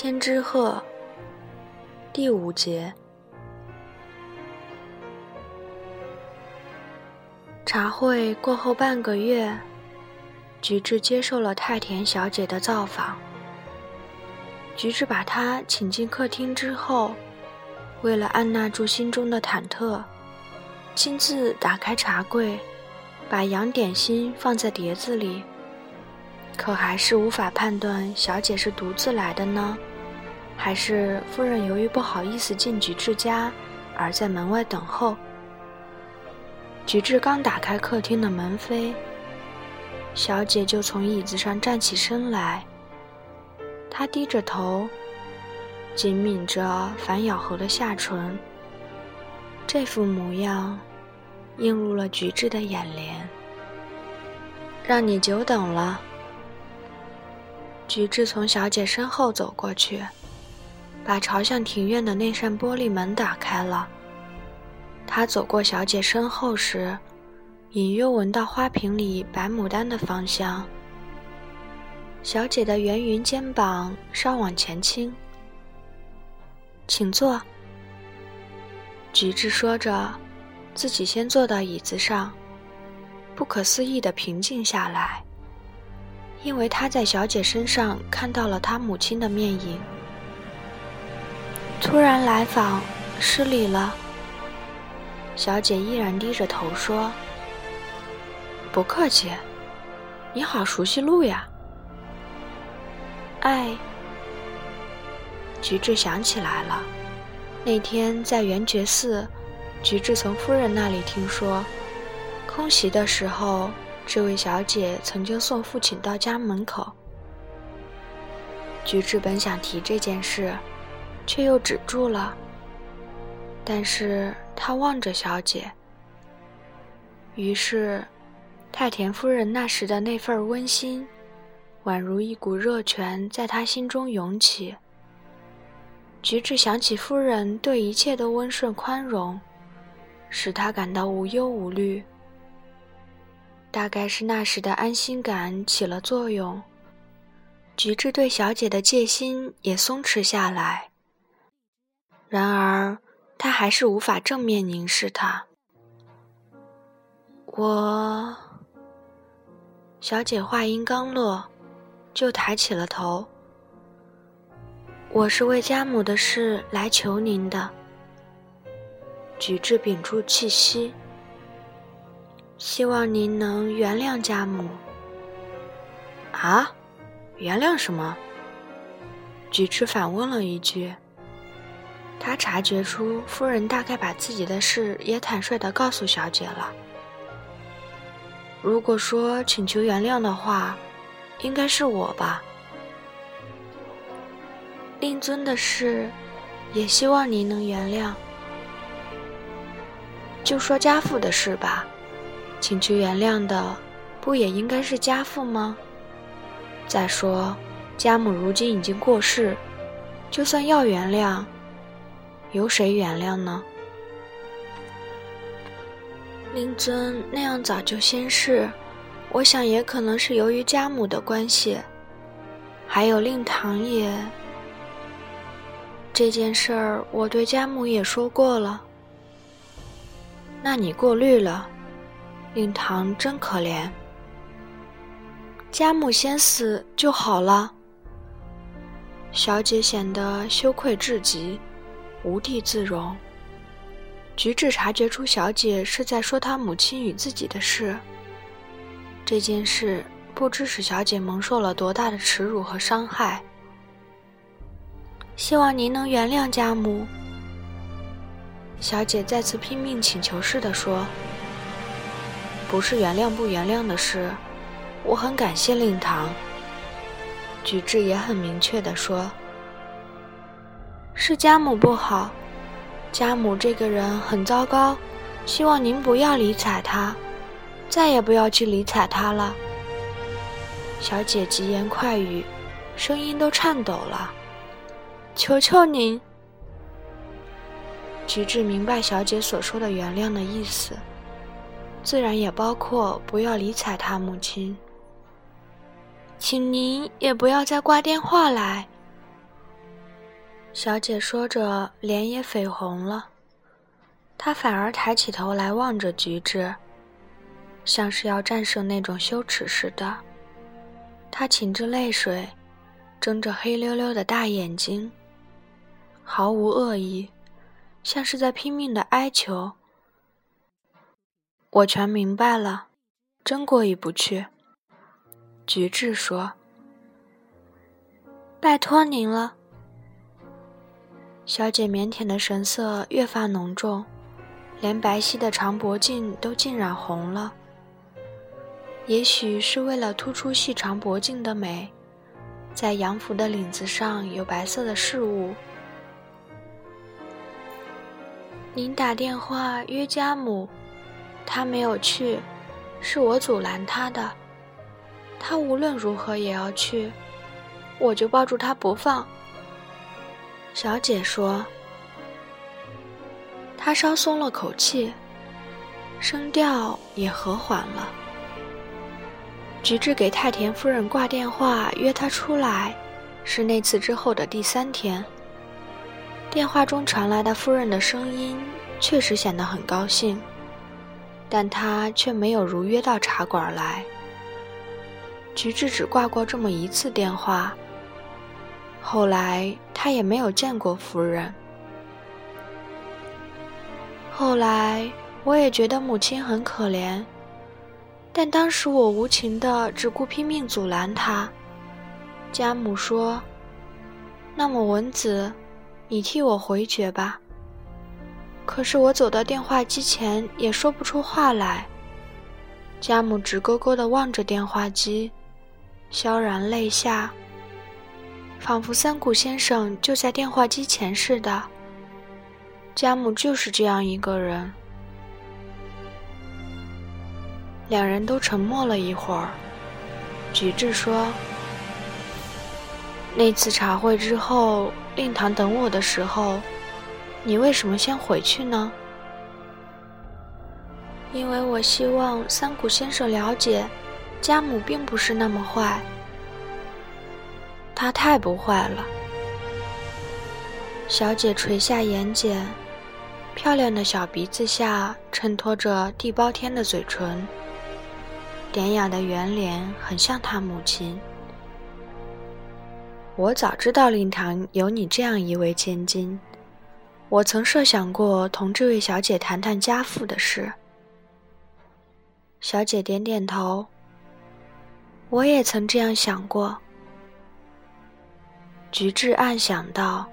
千之鹤第五节。茶会过后半个月，菊治接受了太田小姐的造访。菊治把她请进客厅之后，为了按捺住心中的忐忑，亲自打开茶柜，把洋点心放在碟子里。可还是无法判断小姐是独自来的呢，还是夫人由于不好意思进菊治家，而在门外等候。菊治刚打开客厅的门扉，小姐就从椅子上站起身来。她低着头，紧抿着反咬合的下唇，这副模样映入了菊治的眼帘。让你久等了。菊治从小姐身后走过去，把朝向庭院的那扇玻璃门打开了。他走过小姐身后时，隐约闻到花瓶里白牡丹的芳香。小姐的圆匀肩膀稍往前倾，请坐。菊治说着，自己先坐到椅子上，不可思议的平静下来。因为他在小姐身上看到了他母亲的面影。突然来访，失礼了。小姐依然低着头说：“不客气，你好熟悉路呀。”哎，菊治想起来了，那天在圆觉寺，菊治从夫人那里听说，空袭的时候。这位小姐曾经送父亲到家门口。菊治本想提这件事，却又止住了。但是他望着小姐，于是太田夫人那时的那份温馨，宛如一股热泉在他心中涌起。菊治想起夫人对一切的温顺宽容，使他感到无忧无虑。大概是那时的安心感起了作用，菊治对小姐的戒心也松弛下来。然而，他还是无法正面凝视她。我，小姐话音刚落，就抬起了头。我是为家母的事来求您的。菊治屏住气息。希望您能原谅家母。啊，原谅什么？菊池反问了一句。他察觉出夫人大概把自己的事也坦率的告诉小姐了。如果说请求原谅的话，应该是我吧。令尊的事，也希望您能原谅。就说家父的事吧。请求原谅的，不也应该是家父吗？再说，家母如今已经过世，就算要原谅，由谁原谅呢？令尊那样早就仙逝，我想也可能是由于家母的关系，还有令堂也。这件事儿，我对家母也说过了。那你过滤了。令堂真可怜，家母先死就好了。小姐显得羞愧至极，无地自容。菊治察觉出小姐是在说她母亲与自己的事。这件事不知使小姐蒙受了多大的耻辱和伤害。希望您能原谅家母。小姐再次拼命请求似的说。不是原谅不原谅的事，我很感谢令堂。举止也很明确的说：“是家母不好，家母这个人很糟糕，希望您不要理睬她，再也不要去理睬她了。”小姐急言快语，声音都颤抖了：“求求您！”菊治明白小姐所说的原谅的意思。自然也包括不要理睬他母亲，请您也不要再挂电话来。小姐说着，脸也绯红了。她反而抬起头来望着菊治，像是要战胜那种羞耻似的。她噙着泪水，睁着黑溜溜的大眼睛，毫无恶意，像是在拼命的哀求。我全明白了，真过意不去。菊治说：“拜托您了。”小姐腼腆的神色越发浓重，连白皙的长脖颈都浸染红了。也许是为了突出细长脖颈的美，在洋服的领子上有白色的饰物。您打电话约家母，他没有去，是我阻拦他的。他无论如何也要去，我就抱住他不放。小姐说：“她稍松了口气，声调也和缓了。”菊治给太田夫人挂电话约她出来，是那次之后的第三天。电话中传来的夫人的声音确实显得很高兴，但她却没有如约到茶馆来。菊治只挂过这么一次电话。后来他也没有见过夫人。后来我也觉得母亲很可怜，但当时我无情的只顾拼命阻拦他。家母说：“那么文子，你替我回绝吧。”可是我走到电话机前也说不出话来。家母直勾勾的望着电话机，萧然泪下。仿佛三谷先生就在电话机前似的。家母就是这样一个人。两人都沉默了一会儿。菊治说：“那次茶会之后，令堂等我的时候，你为什么先回去呢？”因为我希望三谷先生了解，家母并不是那么坏。他太不坏了。小姐垂下眼睑，漂亮的小鼻子下衬托着地包天的嘴唇，典雅的圆脸很像她母亲。我早知道令堂有你这样一位千金，我曾设想过同这位小姐谈谈家父的事。小姐点点头。我也曾这样想过。菊治暗想到：“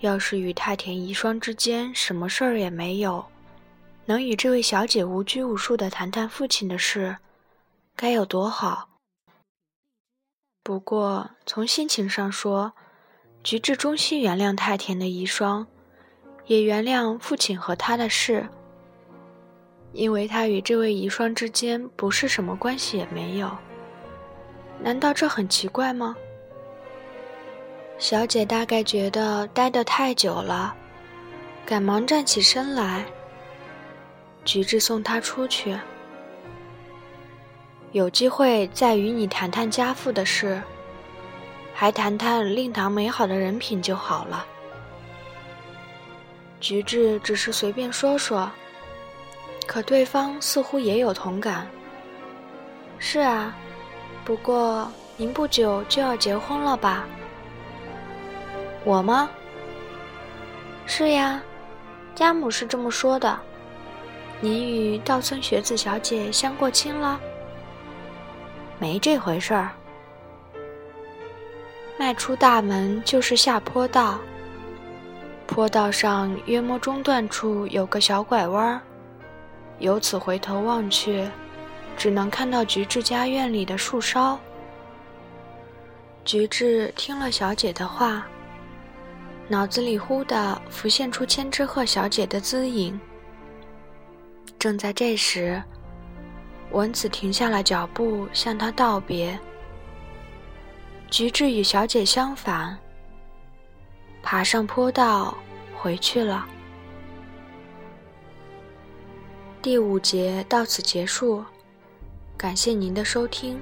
要是与太田遗孀之间什么事儿也没有，能与这位小姐无拘无束的谈谈父亲的事，该有多好。”不过从心情上说，菊治衷心原谅太田的遗孀，也原谅父亲和他的事，因为他与这位遗孀之间不是什么关系也没有。难道这很奇怪吗？小姐大概觉得待得太久了，赶忙站起身来。菊治送她出去，有机会再与你谈谈家父的事，还谈谈令堂美好的人品就好了。菊治只是随便说说，可对方似乎也有同感。是啊，不过您不久就要结婚了吧？我吗？是呀，家母是这么说的。你与稻村学子小姐相过亲了？没这回事儿。迈出大门就是下坡道，坡道上约摸中段处有个小拐弯儿，由此回头望去，只能看到菊治家院里的树梢。菊治听了小姐的话。脑子里忽地浮现出千之鹤小姐的姿影。正在这时，文子停下了脚步，向他道别。菊治与小姐相反，爬上坡道回去了。第五节到此结束，感谢您的收听。